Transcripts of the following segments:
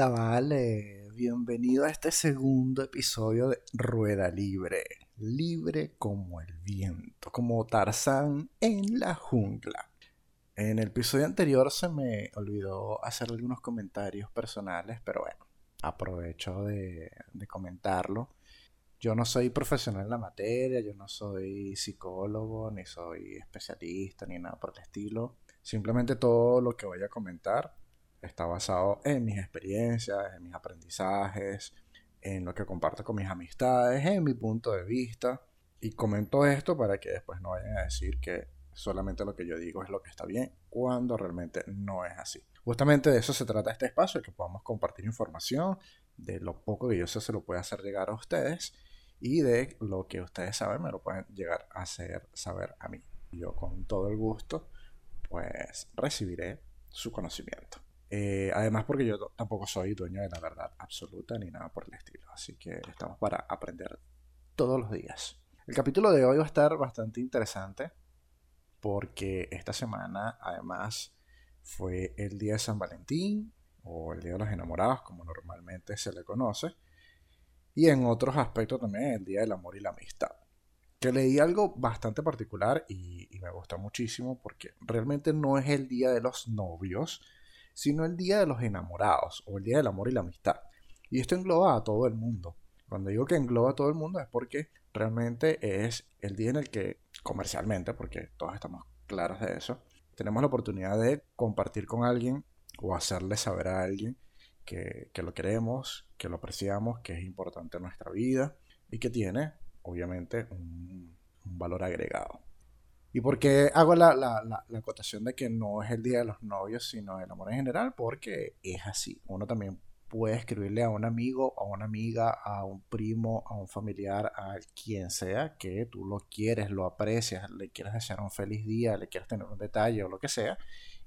Hola, vale. Bienvenido a este segundo episodio de Rueda Libre. Libre como el viento, como Tarzán en la jungla. En el episodio anterior se me olvidó hacer algunos comentarios personales, pero bueno, aprovecho de, de comentarlo. Yo no soy profesional en la materia, yo no soy psicólogo, ni soy especialista, ni nada por el estilo. Simplemente todo lo que voy a comentar está basado en mis experiencias, en mis aprendizajes, en lo que comparto con mis amistades, en mi punto de vista. Y comento esto para que después no vayan a decir que solamente lo que yo digo es lo que está bien, cuando realmente no es así. Justamente de eso se trata este espacio, que podamos compartir información, de lo poco que yo sé se lo puede hacer llegar a ustedes y de lo que ustedes saben me lo pueden llegar a hacer saber a mí. Yo con todo el gusto pues recibiré su conocimiento. Eh, además porque yo tampoco soy dueño de la verdad absoluta ni nada por el estilo. Así que estamos para aprender todos los días. El capítulo de hoy va a estar bastante interesante porque esta semana además fue el día de San Valentín o el día de los enamorados como normalmente se le conoce. Y en otros aspectos también el día del amor y la amistad. Que leí algo bastante particular y, y me gustó muchísimo porque realmente no es el día de los novios, sino el Día de los Enamorados o el Día del Amor y la Amistad. Y esto engloba a todo el mundo. Cuando digo que engloba a todo el mundo es porque realmente es el día en el que comercialmente, porque todos estamos claros de eso, tenemos la oportunidad de compartir con alguien o hacerle saber a alguien que, lo queremos, que lo apreciamos, que es importante en nuestra vida y que tiene, obviamente, un valor agregado. ¿Y por qué hago la, la, acotación de que no es el día de los novios, sino el amor en general? Porque es así. Uno también puede escribirle a un amigo, a una amiga, a un primo, a un familiar, a quien sea, que tú lo quieres, lo aprecias, le quieres desear un feliz día, le quieres tener un detalle o lo que sea,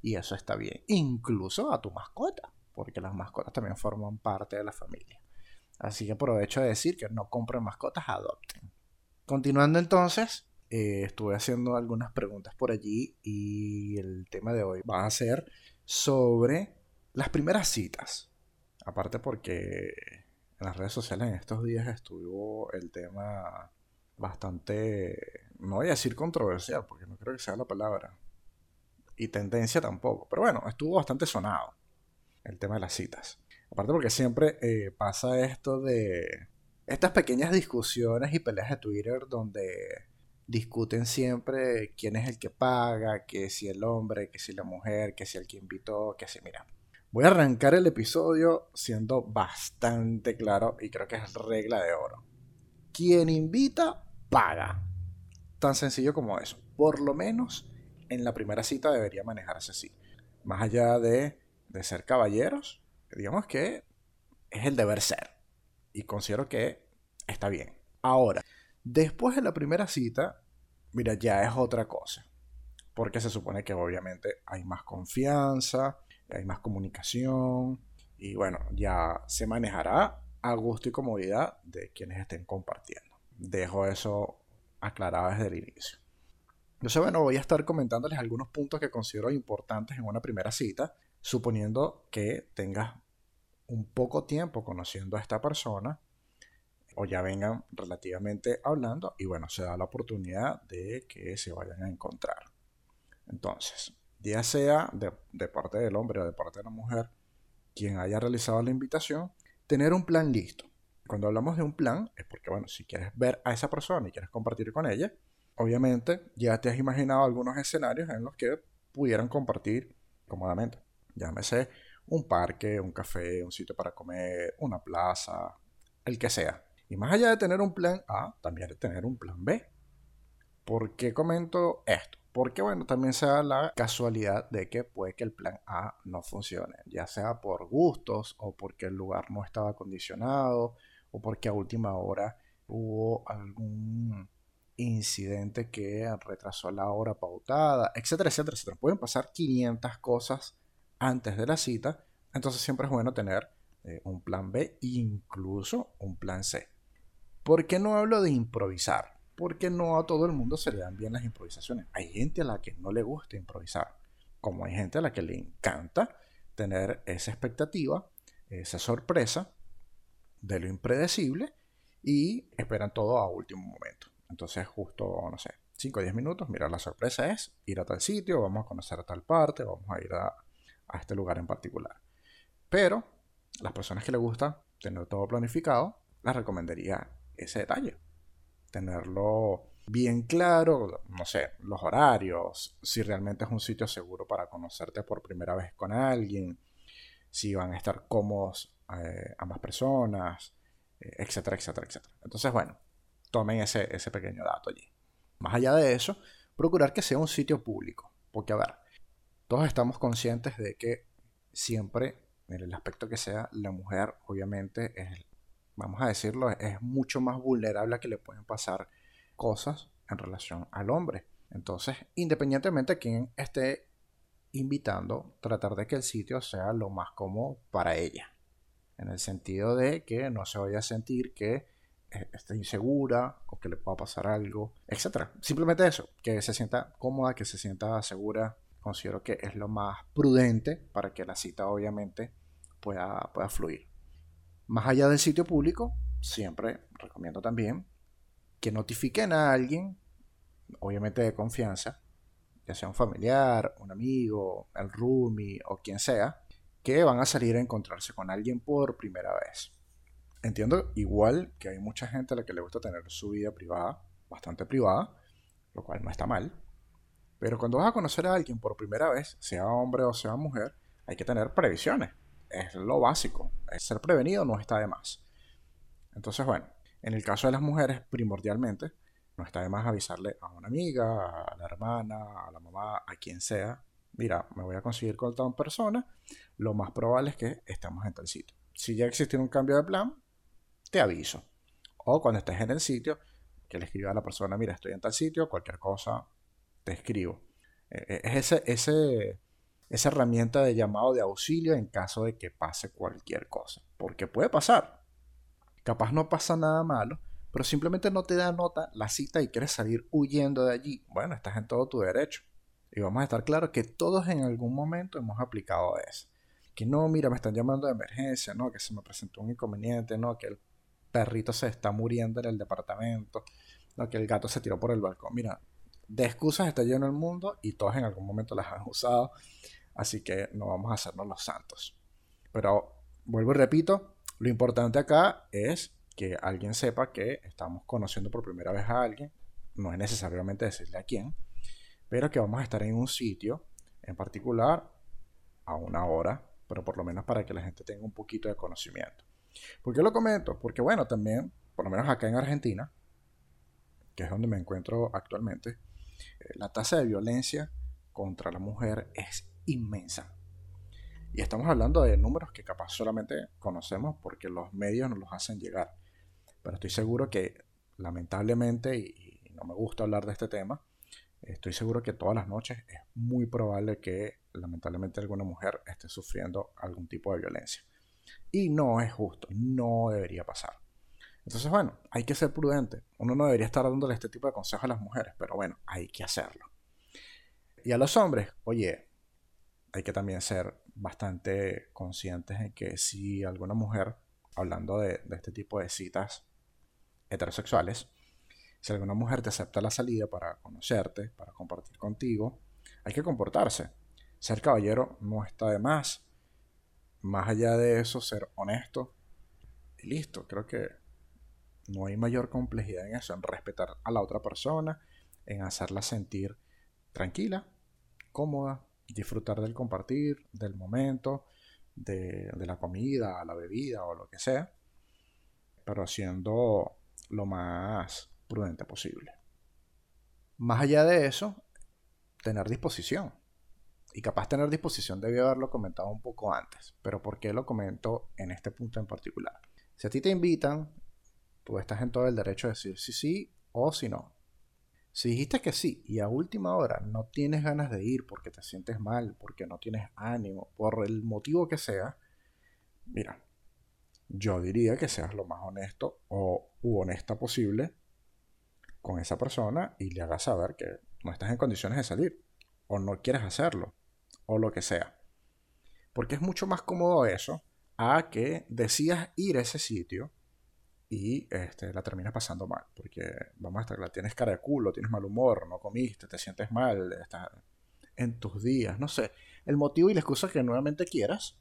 y eso está bien. Incluso a tu mascota, porque las mascotas también forman parte de la familia. Así que aprovecho de decir que no compren mascotas, adopten. Continuando entonces, eh, estuve haciendo algunas preguntas por allí y el tema de hoy va a ser sobre las primeras citas. Aparte porque en las redes sociales en estos días estuvo el tema bastante, no voy a decir controversial, porque no creo que sea la palabra, y tendencia tampoco, pero bueno, estuvo bastante sonado el tema de las citas. Aparte porque siempre eh, pasa esto de estas pequeñas discusiones y peleas de Twitter donde discuten siempre quién es el que paga, que si el hombre, que si la mujer, que si el que invitó, que si, mira. Voy a arrancar el episodio siendo bastante claro y creo que es regla de oro. Quien invita, paga. Tan sencillo como eso. Por lo menos en la primera cita debería manejarse así. Más allá de, de ser caballeros, digamos que es el deber ser. Y considero que está bien. Ahora, Después de la primera cita, mira, ya es otra cosa. Porque se supone que obviamente hay más confianza, hay más comunicación y bueno, ya se manejará a gusto y comodidad de quienes estén compartiendo. Dejo eso aclarado desde el inicio. Sé, bueno, voy a estar comentándoles algunos puntos que considero importantes en una primera cita, suponiendo que tengas un poco tiempo conociendo a esta persona ya vengan relativamente hablando y bueno, se da la oportunidad de que se vayan a encontrar. Entonces, ya sea de, parte del hombre o de parte de la mujer, quien haya realizado la invitación, tener un plan listo. Cuando hablamos de un plan, es porque, bueno, si quieres ver a esa persona y quieres compartir con ella, obviamente ya te has imaginado algunos escenarios en los que pudieran compartir cómodamente. Llámese un parque, un café, un sitio para comer, una plaza, el que sea. Y más allá de tener un plan A, también de tener un plan B. ¿Por qué comento esto? Porque, bueno, también se da la casualidad de que puede que el plan A no funcione, ya sea por gustos o porque el lugar no estaba acondicionado o porque a última hora hubo algún incidente que retrasó la hora pautada, etcétera, etcétera, etcétera. Pueden pasar 500 cosas antes de la cita, entonces siempre es bueno tener eh, un plan B, incluso un plan C. ¿Por qué no hablo de improvisar? Porque no a todo el mundo se le dan bien las improvisaciones. Hay gente a la que no le gusta improvisar, como hay gente a la que le encanta tener esa expectativa esa sorpresa de lo impredecible y esperan todo a último momento. Entonces, justo, no sé, 5 o 10 minutos, mira, la sorpresa es ir a tal sitio, vamos a conocer a tal parte, vamos a ir a, este lugar en particular. Pero las personas que les gusta tener todo planificado, les recomendaría ese detalle. Tenerlo bien claro, no sé, los horarios, si realmente es un sitio seguro para conocerte por primera vez con alguien, si van a estar cómodos eh, ambas personas, eh, etcétera, etcétera, etcétera. Entonces, bueno, tomen ese, ese pequeño dato allí. Más allá de eso, procurar que sea un sitio público, porque a ver, todos estamos conscientes de que siempre, en el aspecto que sea, la mujer obviamente es, vamos a decirlo, es mucho más vulnerable a que le pueden pasar cosas en relación al hombre. Entonces, independientemente de quién esté invitando, tratar de que el sitio sea lo más cómodo para ella. En el sentido de que no se vaya a sentir que eh, esté insegura o que le pueda pasar algo, etc. Simplemente eso, que se sienta cómoda, que se sienta segura. Considero que es lo más prudente para que la cita obviamente pueda, pueda fluir. Más allá del sitio público, siempre recomiendo también que notifiquen a alguien, obviamente de confianza, ya sea un familiar, un amigo, el roomie o quien sea, que van a salir a encontrarse con alguien por primera vez. Entiendo igual que hay mucha gente a la que le gusta tener su vida privada, bastante privada, lo cual no está mal. Pero cuando vas a conocer a alguien por primera vez, sea hombre o sea mujer, hay que tener previsiones. Es lo básico. Ser prevenido no está de más. Entonces, bueno, en el caso de las mujeres, primordialmente, no está de más avisarle a una amiga, a la hermana, a la mamá, a quien sea. Mira, me voy a conseguir con tal persona. Lo más probable es que estemos en tal sitio. Si ya existe un cambio de plan, te aviso. O cuando estés en el sitio, que le escriba a la persona, mira, estoy en tal sitio, cualquier cosa, te escribo. E, e, es ese, ese, esa herramienta de llamado de auxilio en caso de que pase cualquier cosa. Porque puede pasar. Capaz no pasa nada malo, pero simplemente no te da nota la cita y quieres salir huyendo de allí. Bueno, estás en todo tu derecho. Y vamos a estar claros que todos en algún momento hemos aplicado eso. Que no, mira, me están llamando de emergencia, no, que se me presentó un inconveniente, no, que el perrito se está muriendo en el departamento, no, que el gato se tiró por el balcón. Mira, de excusas está lleno el mundo y todos en algún momento las han usado. Así que no vamos a hacernos los santos. Pero vuelvo y repito, lo importante acá es que alguien sepa que estamos conociendo por primera vez a alguien. No es necesariamente decirle a quién, pero que vamos a estar en un sitio en particular a una hora, pero por lo menos para que la gente tenga un poquito de conocimiento. ¿Por qué lo comento? Porque bueno, también, por lo menos acá en Argentina, que es donde me encuentro actualmente, eh, la tasa de violencia contra la mujer es inmensa. Y estamos hablando de números que capaz solamente conocemos porque los medios nos los hacen llegar. Pero estoy seguro que, lamentablemente, y, no me gusta hablar de este tema, estoy seguro que todas las noches es muy probable que, lamentablemente, alguna mujer esté sufriendo algún tipo de violencia. Y no es justo, no debería pasar. Entonces, bueno, hay que ser prudente. Uno no debería estar dándole este tipo de consejos a las mujeres, pero bueno, hay que hacerlo. Y a los hombres, oye, hay que también ser bastante conscientes en que si alguna mujer, hablando de, este tipo de citas heterosexuales, si alguna mujer te acepta la salida para conocerte, para compartir contigo, hay que comportarse. Ser caballero no está de más. Más allá de eso, ser honesto y listo. Creo que no hay mayor complejidad en eso, en respetar a la otra persona, en hacerla sentir tranquila, cómoda, disfrutar del compartir, del momento, de, la comida, la bebida o lo que sea, pero siendo lo más prudente posible. Más allá de eso, tener disposición. Y capaz tener disposición debió haberlo comentado un poco antes, pero ¿por qué lo comento en este punto en particular? Si a ti te invitan, tú estás en todo el derecho de decir sí, sí o si no. Si dijiste que sí y a última hora no tienes ganas de ir porque te sientes mal, porque no tienes ánimo, por el motivo que sea, mira, yo diría que seas lo más honesto o u honesta posible con esa persona y le hagas saber que no estás en condiciones de salir o no quieres hacerlo o lo que sea. Porque es mucho más cómodo eso a que decías ir a ese sitio y este, la terminas pasando mal. Porque, vamos a estar claro, tienes cara de culo, tienes mal humor, no comiste, te sientes mal, estás en tus días, no sé. El motivo y la excusa que nuevamente quieras,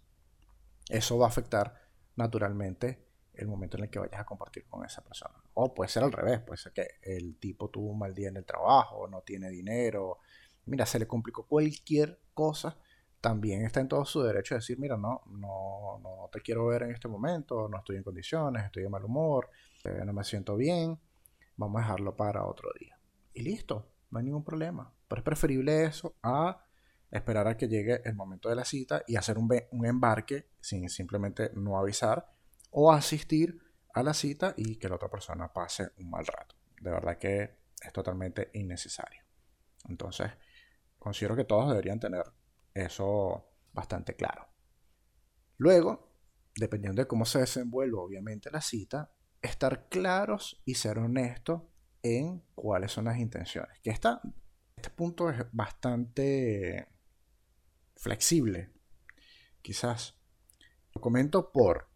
eso va a afectar naturalmente el momento en el que vayas a compartir con esa persona. O puede ser al revés, puede ser que el tipo tuvo un mal día en el trabajo, no tiene dinero, mira, se le complicó cualquier cosa, también está en todo su derecho de decir, mira, no, no, no te quiero ver en este momento, no estoy en condiciones, estoy de mal humor, eh, no me siento bien, vamos a dejarlo para otro día. Y listo, no hay ningún problema. Pero es preferible eso a esperar a que llegue el momento de la cita y hacer un, un embarque sin simplemente no avisar o asistir a la cita y que la otra persona pase un mal rato. De verdad que es totalmente innecesario. Entonces, considero que todos deberían tener eso bastante claro. Luego, dependiendo de cómo se desenvuelve obviamente la cita, estar claros y ser honestos en cuáles son las intenciones. Que este punto es bastante flexible. Quizás lo comento por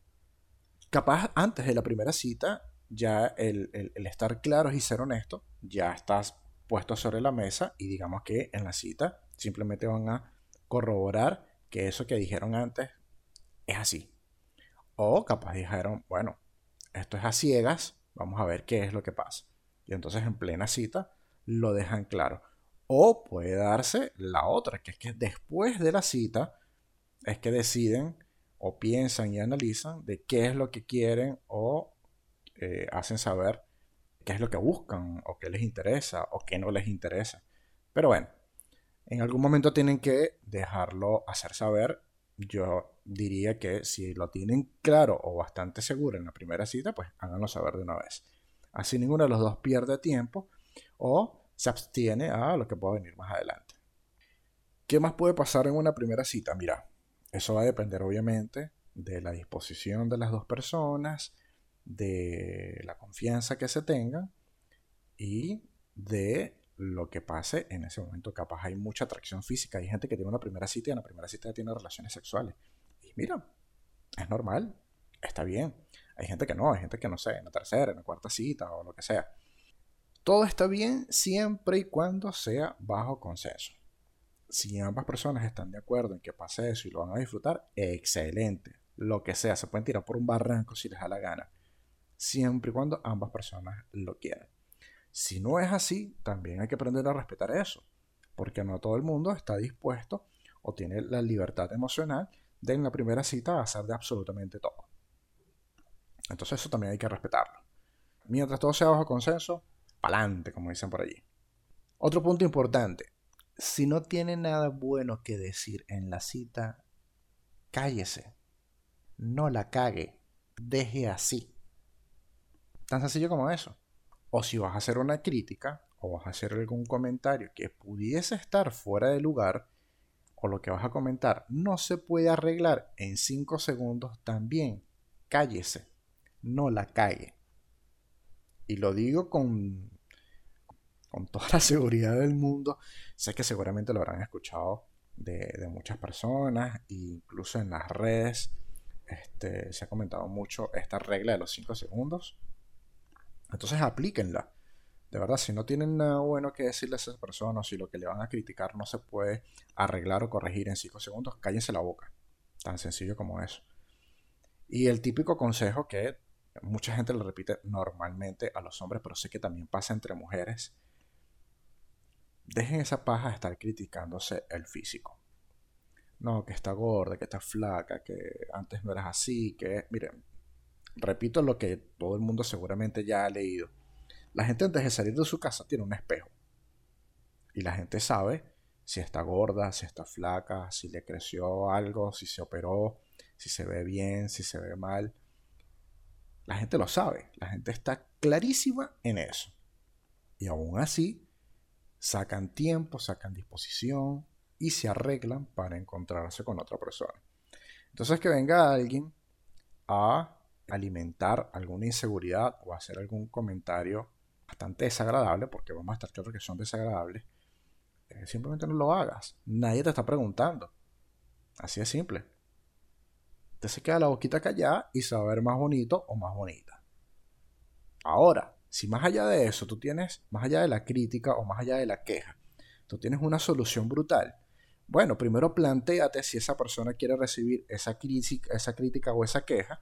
capaz antes de la primera cita, ya el, estar claros y ser honesto, ya estás puesto sobre la mesa y digamos que en la cita simplemente van a corroborar que eso que dijeron antes es así. O capaz dijeron, bueno, esto es a ciegas, vamos a ver qué es lo que pasa. Y entonces en plena cita lo dejan claro. O puede darse la otra, que es que después de la cita es que deciden o piensan y analizan de qué es lo que quieren o eh, hacen saber qué es lo que buscan o qué les interesa o qué no les interesa. Pero bueno, en algún momento tienen que dejarlo hacer saber. Yo diría que si lo tienen claro o bastante seguro en la primera cita, pues háganlo saber de una vez. Así ninguno de los dos pierde tiempo o se abstiene a lo que pueda venir más adelante. ¿Qué más puede pasar en una primera cita? Mira, eso va a depender obviamente de la disposición de las dos personas, de la confianza que se tengan y de lo que pase en ese momento. Capaz hay mucha atracción física. Hay gente que tiene una primera cita y en la primera cita tiene relaciones sexuales. Y mira, es normal, está bien. Hay gente que no, hay gente que no sé, en la tercera, en la cuarta cita o lo que sea. Todo está bien siempre y cuando sea bajo consenso si ambas personas están de acuerdo en que pase eso y lo van a disfrutar, excelente. Lo que sea, se pueden tirar por un barranco si les da la gana. Siempre y cuando ambas personas lo quieran. Si no es así, también hay que aprender a respetar eso. Porque no todo el mundo está dispuesto o tiene la libertad emocional de en la primera cita hacer de absolutamente todo. Entonces eso también hay que respetarlo. Mientras todo sea bajo consenso, pa'lante, como dicen por allí. Otro punto importante, si no tiene nada bueno que decir en la cita, cállese. No la cague. Deje así. Tan sencillo como eso. O si vas a hacer una crítica o vas a hacer algún comentario que pudiese estar fuera de lugar, o lo que vas a comentar no se puede arreglar en 5 segundos, también cállese. No la cague. Y lo digo con con toda la seguridad del mundo. Sé que seguramente lo habrán escuchado de, muchas personas, incluso en las redes este, se ha comentado mucho esta regla de los 5 segundos. Entonces aplíquenla. De verdad, si no tienen nada bueno que decirle a esas personas, si lo que le van a criticar no se puede arreglar o corregir en 5 segundos, cállense la boca. Tan sencillo como eso. Y el típico consejo que mucha gente le repite normalmente a los hombres, pero sé que también pasa entre mujeres, Dejen esa paja de estar criticándose el físico. No, que está gorda, que está flaca, que antes no eras así, que... Miren, repito lo que todo el mundo seguramente ya ha leído. La gente antes de salir de su casa tiene un espejo. Y la gente sabe si está gorda, si está flaca, si le creció algo, si se operó, si se ve bien, si se ve mal. La gente lo sabe, la gente está clarísima en eso. Y aún así, sacan tiempo, sacan disposición y se arreglan para encontrarse con otra persona. Entonces que venga alguien a alimentar alguna inseguridad o hacer algún comentario bastante desagradable, porque vamos a estar claros que son desagradables, eh, simplemente no lo hagas. Nadie te está preguntando. Así de simple. Te se queda la boquita callada y se va a ver más bonito o más bonita. Ahora, si más allá de eso tú tienes, más allá de la crítica o más allá de la queja, tú tienes una solución brutal, bueno, primero planteate si esa persona quiere recibir esa, esa crítica o esa queja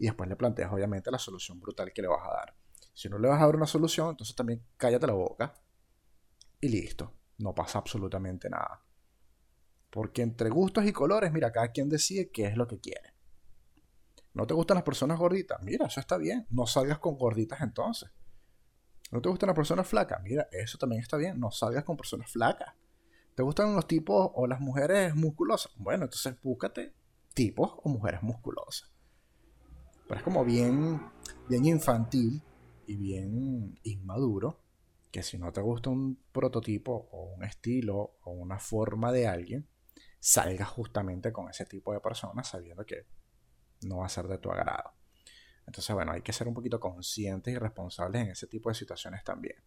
y después le planteas obviamente la solución brutal que le vas a dar. Si no le vas a dar una solución, entonces también cállate la boca y listo, no pasa absolutamente nada. Porque entre gustos y colores, mira, cada quien decide qué es lo que quiere. ¿No te gustan las personas gorditas? Mira, eso está bien. No salgas con gorditas entonces. ¿No te gustan las personas flacas? Mira, eso también está bien. No salgas con personas flacas. ¿Te gustan los tipos o las mujeres musculosas? Bueno, entonces búscate tipos o mujeres musculosas. Pero es como bien, bien infantil y bien inmaduro que si no te gusta un prototipo o un estilo o una forma de alguien, salgas justamente con ese tipo de personas sabiendo que no va a ser de tu agrado. Entonces, bueno, hay que ser un poquito conscientes y responsables en ese tipo de situaciones también.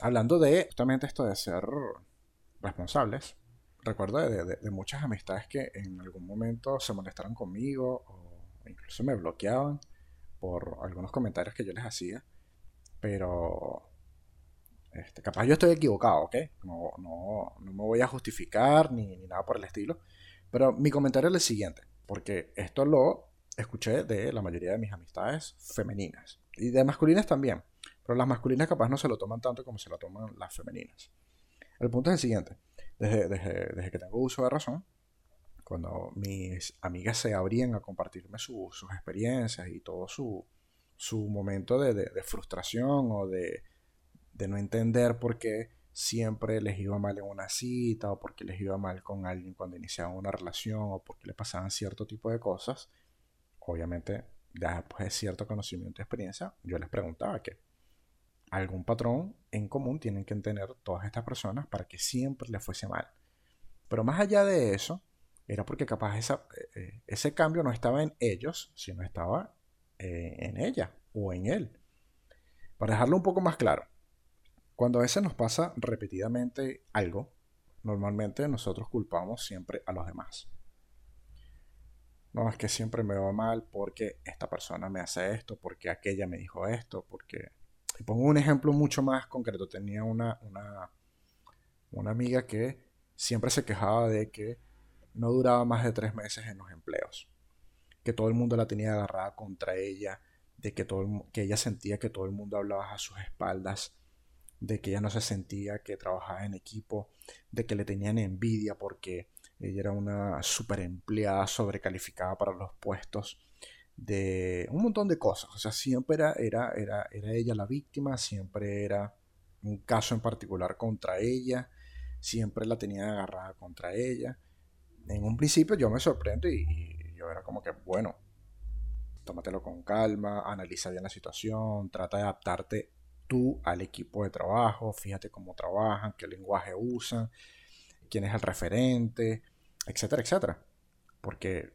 Hablando de justamente esto de ser responsables. Recuerdo de, muchas amistades que en algún momento se molestaron conmigo incluso me bloqueaban por algunos comentarios que yo les hacía. Pero este, capaz yo estoy equivocado, ¿ok? No, no, no me voy a justificar ni, ni, nada por el estilo. Pero mi comentario es el siguiente, porque esto lo escuché de la mayoría de mis amistades femeninas y de masculinas también. Pero las masculinas capaz no se lo toman tanto como se lo toman las femeninas. El punto es el siguiente. Desde, que tengo uso de razón, cuando mis amigas se abrían a compartirme sus experiencias y todo su, momento de, frustración o de, no entender por qué siempre les iba mal en una cita o por qué les iba mal con alguien cuando iniciaban una relación o por qué le pasaban cierto tipo de cosas, obviamente, después de cierto conocimiento y experiencia, yo les preguntaba que algún patrón en común tienen que tener todas estas personas para que siempre les fuese mal. Pero más allá de eso, era porque capaz eh, eh, ese cambio no estaba en ellos, sino estaba eh, en ella o en él. Para dejarlo un poco más claro, cuando a veces nos pasa repetidamente algo, normalmente nosotros culpamos siempre a los demás. No, es que siempre me va mal porque esta persona me hace esto, porque aquella me dijo esto, porque y pongo un ejemplo mucho más concreto. Tenía una, una, una amiga que siempre se quejaba de que no duraba más de tres meses en los empleos. Que todo el mundo la tenía agarrada contra ella, de que, todo que ella sentía que todo el mundo hablaba a sus espaldas, de que ella no se sentía que trabajaba en equipo, de que le tenían envidia porque ella era una super empleada sobrecalificada para los puestos de un montón de cosas. O sea, siempre era, era, era, era ella la víctima, siempre era un caso en particular contra ella, siempre la tenía agarrada contra ella. En un principio yo me sorprendo y, yo era como que, bueno, tómatelo con calma, analiza bien la situación, trata de adaptarte tú al equipo de trabajo, fíjate cómo trabajan, qué lenguaje usan, quién es el referente, etcétera, etcétera. Porque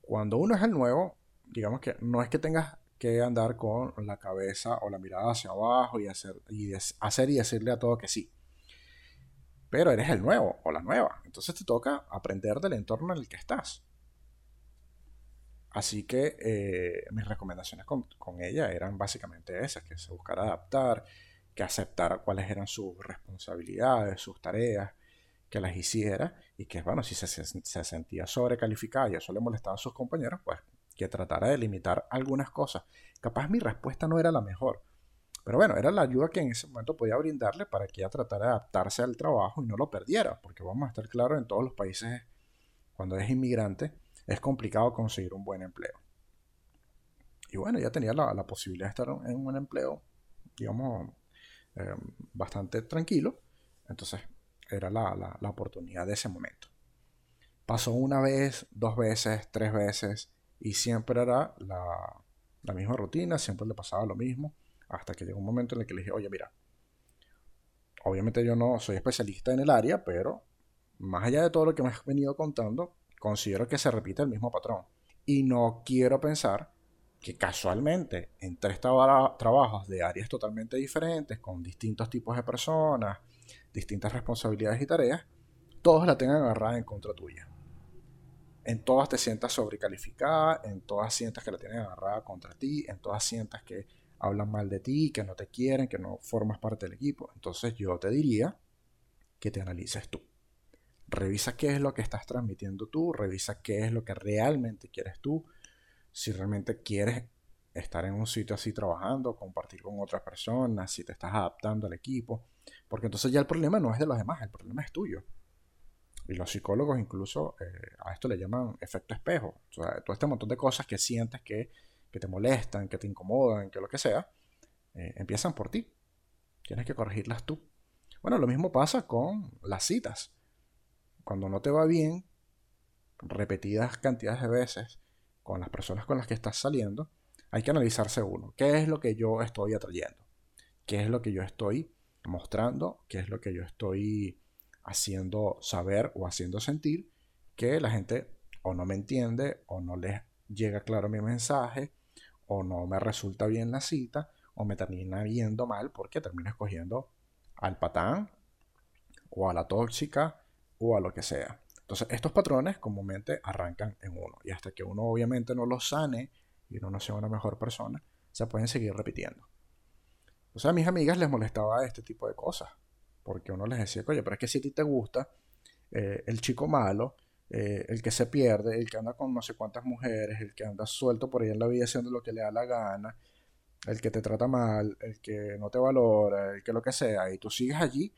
cuando uno es el nuevo, digamos que no es que tengas que andar con la cabeza o la mirada hacia abajo y hacer y, hacer y decirle a todo que sí. Pero eres el nuevo o la nueva. Entonces te toca aprender del entorno en el que estás. Así que eh, mis recomendaciones con, ella eran básicamente esas, que se buscara adaptar, que aceptara cuáles eran sus responsabilidades, sus tareas, que las hiciera y que, bueno, si se, se sentía sobrecalificada y eso le molestaba a sus compañeros, pues que tratara de limitar algunas cosas. Capaz mi respuesta no era la mejor, pero bueno, era la ayuda que en ese momento podía brindarle para que ella tratara de adaptarse al trabajo y no lo perdiera, porque vamos a estar claros, en todos los países, cuando es inmigrante, es complicado conseguir un buen empleo. Y bueno, ya tenía la, posibilidad de estar en un empleo, digamos, eh, bastante tranquilo. Entonces, era la, la oportunidad de ese momento. Pasó una vez, dos veces, tres veces, y siempre era la, misma rutina, siempre le pasaba lo mismo, hasta que llegó un momento en el que le dije, oye, mira, obviamente yo no soy especialista en el área, pero más allá de todo lo que me has venido contando, considero que se repite el mismo patrón. Y no quiero pensar que casualmente en tres trabajos de áreas totalmente diferentes, con distintos tipos de personas, distintas responsabilidades y tareas, todos la tengan agarrada en contra tuya. en todas te sientas sobrecalificada, en todas sientas que la tienen agarrada contra ti, en todas sientas que hablan mal de ti, que no te quieren, que no formas parte del equipo. Entonces yo te diría que te analices tú. Revisa qué es lo que estás transmitiendo tú, revisa qué es lo que realmente quieres tú, si realmente quieres estar en un sitio así trabajando, compartir con otras personas, si te estás adaptando al equipo, porque entonces ya el problema no es de los demás, el problema es tuyo. Y los psicólogos incluso eh, a esto le llaman efecto espejo. O sea, todo este montón de cosas que sientes que, te molestan, que te incomodan, que lo que sea, eh, empiezan por ti. Tienes que corregirlas tú. Bueno, lo mismo pasa con las citas. Cuando no te va bien, repetidas cantidades de veces, con las personas con las que estás saliendo, hay que analizarse uno. ¿Qué es lo que yo estoy atrayendo? ¿Qué es lo que yo estoy mostrando? ¿Qué es lo que yo estoy haciendo saber o haciendo sentir que la gente o no me entiende o no les llega claro mi mensaje o no me resulta bien la cita o me termina viendo mal porque termino escogiendo al patán o a la tóxica o a lo que sea. Entonces estos patrones comúnmente arrancan en uno y hasta que uno obviamente no los sane y uno no sea una mejor persona, se pueden seguir repitiendo. O sea, a mis amigas les molestaba este tipo de cosas porque uno les decía, oye, pero es que si a ti te gusta eh, el chico malo, eh, el que se pierde, el que anda con no sé cuántas mujeres, el que anda suelto por ahí en la vida haciendo lo que le da la gana, el que te trata mal, el que no te valora, el que lo que sea, y tú sigues allí,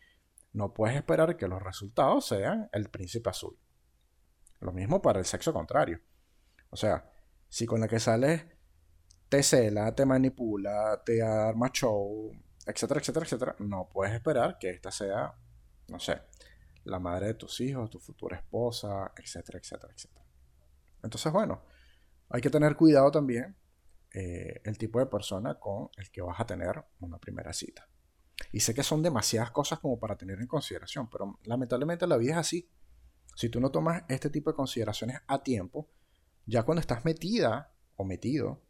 no puedes esperar que los resultados sean el príncipe azul. Lo mismo para el sexo contrario. O sea, si con la que sales te cela, te manipula, te arma show, etcétera, etcétera, etcétera, no puedes esperar que esta sea, no sé, la madre de tus hijos, tu futura esposa, etcétera, etcétera, etcétera. Entonces, bueno, hay que tener cuidado también eh, el tipo de persona con el que vas a tener una primera cita. Y sé que son demasiadas cosas como para tener en consideración, pero lamentablemente la vida es así. Si tú no tomas este tipo de consideraciones a tiempo, ya cuando estás metida o metido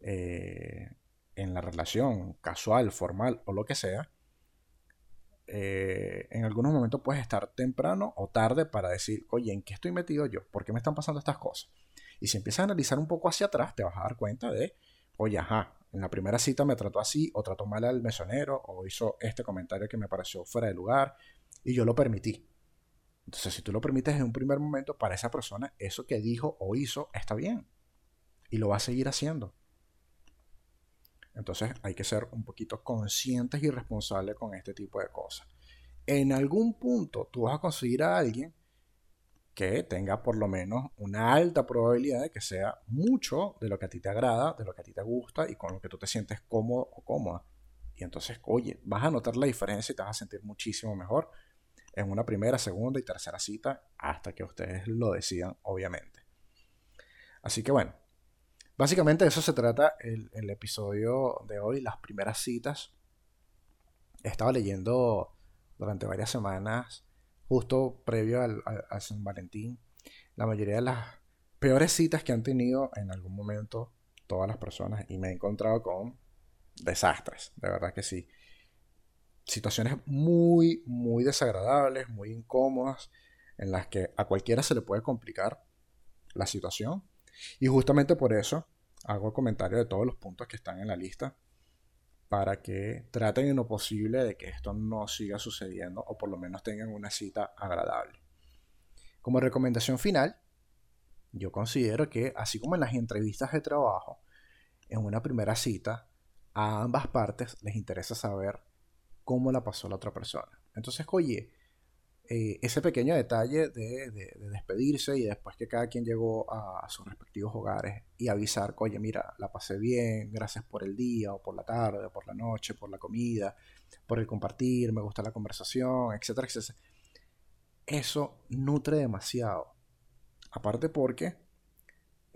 eh, en la relación casual, formal o lo que sea, eh, en algunos momentos puedes estar temprano o tarde para decir, oye, ¿en qué estoy metido yo? ¿Por qué me están pasando estas cosas? Y si empiezas a analizar un poco hacia atrás, te vas a dar cuenta de, oye, ajá, en la primera cita me trató así, o trató mal al mesonero, o hizo este comentario que me pareció fuera de lugar, y yo lo permití. Entonces, si tú lo permites en un primer momento, para esa persona, eso que dijo o hizo está bien. Y lo va a seguir haciendo. Entonces hay que ser un poquito conscientes y responsables con este tipo de cosas. En algún punto tú vas a conseguir a alguien que tenga por lo menos una alta probabilidad de que sea mucho de lo que a ti te agrada, de lo que a ti te gusta y con lo que tú te sientes cómodo o cómoda. Y entonces, oye, vas a notar la diferencia y te vas a sentir muchísimo mejor en una primera, segunda y tercera cita hasta que ustedes lo decidan, obviamente. Así que bueno, Básicamente eso se trata el, episodio de hoy, las primeras citas. Estaba leyendo durante varias semanas, justo previo al, San Valentín, la mayoría de las peores citas que han tenido en algún momento todas las personas y me he encontrado con desastres, de verdad que sí. Situaciones muy, muy desagradables, muy incómodas, en las que a cualquiera se le puede complicar la situación y justamente por eso hago el comentario de todos los puntos que están en la lista para que traten en lo posible de que esto no siga sucediendo o por lo menos tengan una cita agradable. Como recomendación final, yo considero que así como en las entrevistas de trabajo, en una primera cita, a ambas partes les interesa saber cómo la pasó la otra persona. Entonces, oye, eh, ese pequeño detalle de, despedirse y después que cada quien llegó a, sus respectivos hogares y avisar, oye, mira, la pasé bien, gracias por el día o por la tarde o por la noche, por la comida, por el compartir, me gusta la conversación, etcétera, etcétera. Eso nutre demasiado. Aparte porque,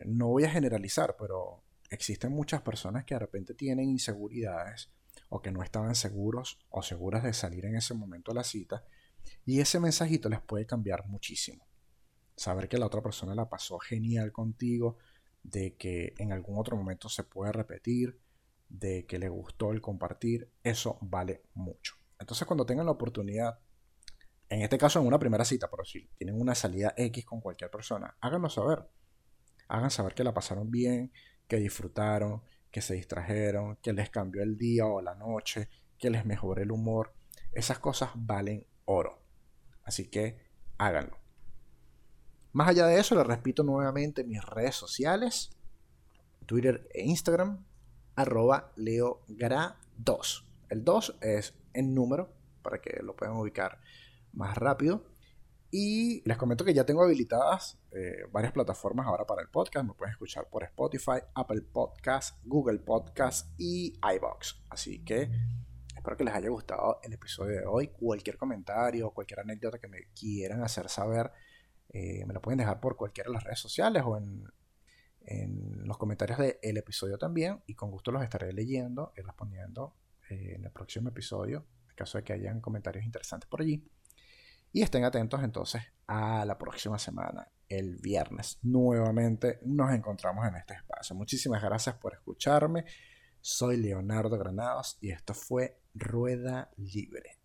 no voy a generalizar, pero existen muchas personas que de repente tienen inseguridades o que no estaban seguros o seguras de salir en ese momento a la cita y ese mensajito les puede cambiar muchísimo. Saber que la otra persona la pasó genial contigo, de que en algún otro momento se puede repetir, de que le gustó el compartir, eso vale mucho. Entonces cuando tengan la oportunidad, En este caso, en una primera cita, pero si tienen una salida X con cualquier persona, háganlo saber. Hagan saber que la pasaron bien, que disfrutaron, que se distrajeron, que les cambió el día o la noche, que les mejoró el humor. Esas cosas valen oro. Así que háganlo. Más allá de eso, les repito nuevamente mis redes sociales, Twitter e Instagram, arroba leogra2. El 2 es en número, para que lo puedan ubicar más rápido. Y les comento que ya tengo habilitadas eh, varias plataformas ahora para el podcast. Me pueden escuchar por Spotify, Apple Podcast, Google Podcast y iBox. Así que espero que les haya gustado el episodio de hoy. Cualquier comentario, cualquier anécdota que me quieran hacer saber, eh, me lo pueden dejar por cualquiera de las redes sociales o en, en los comentarios del episodio también. Y con gusto los estaré leyendo y respondiendo eh, en el próximo episodio, en caso de que hayan comentarios interesantes por allí. Y estén atentos entonces a la próxima semana, el viernes. Nuevamente nos encontramos en este espacio. Muchísimas gracias por escucharme. Soy Leonardo Granados y esto fue Rueda Libre.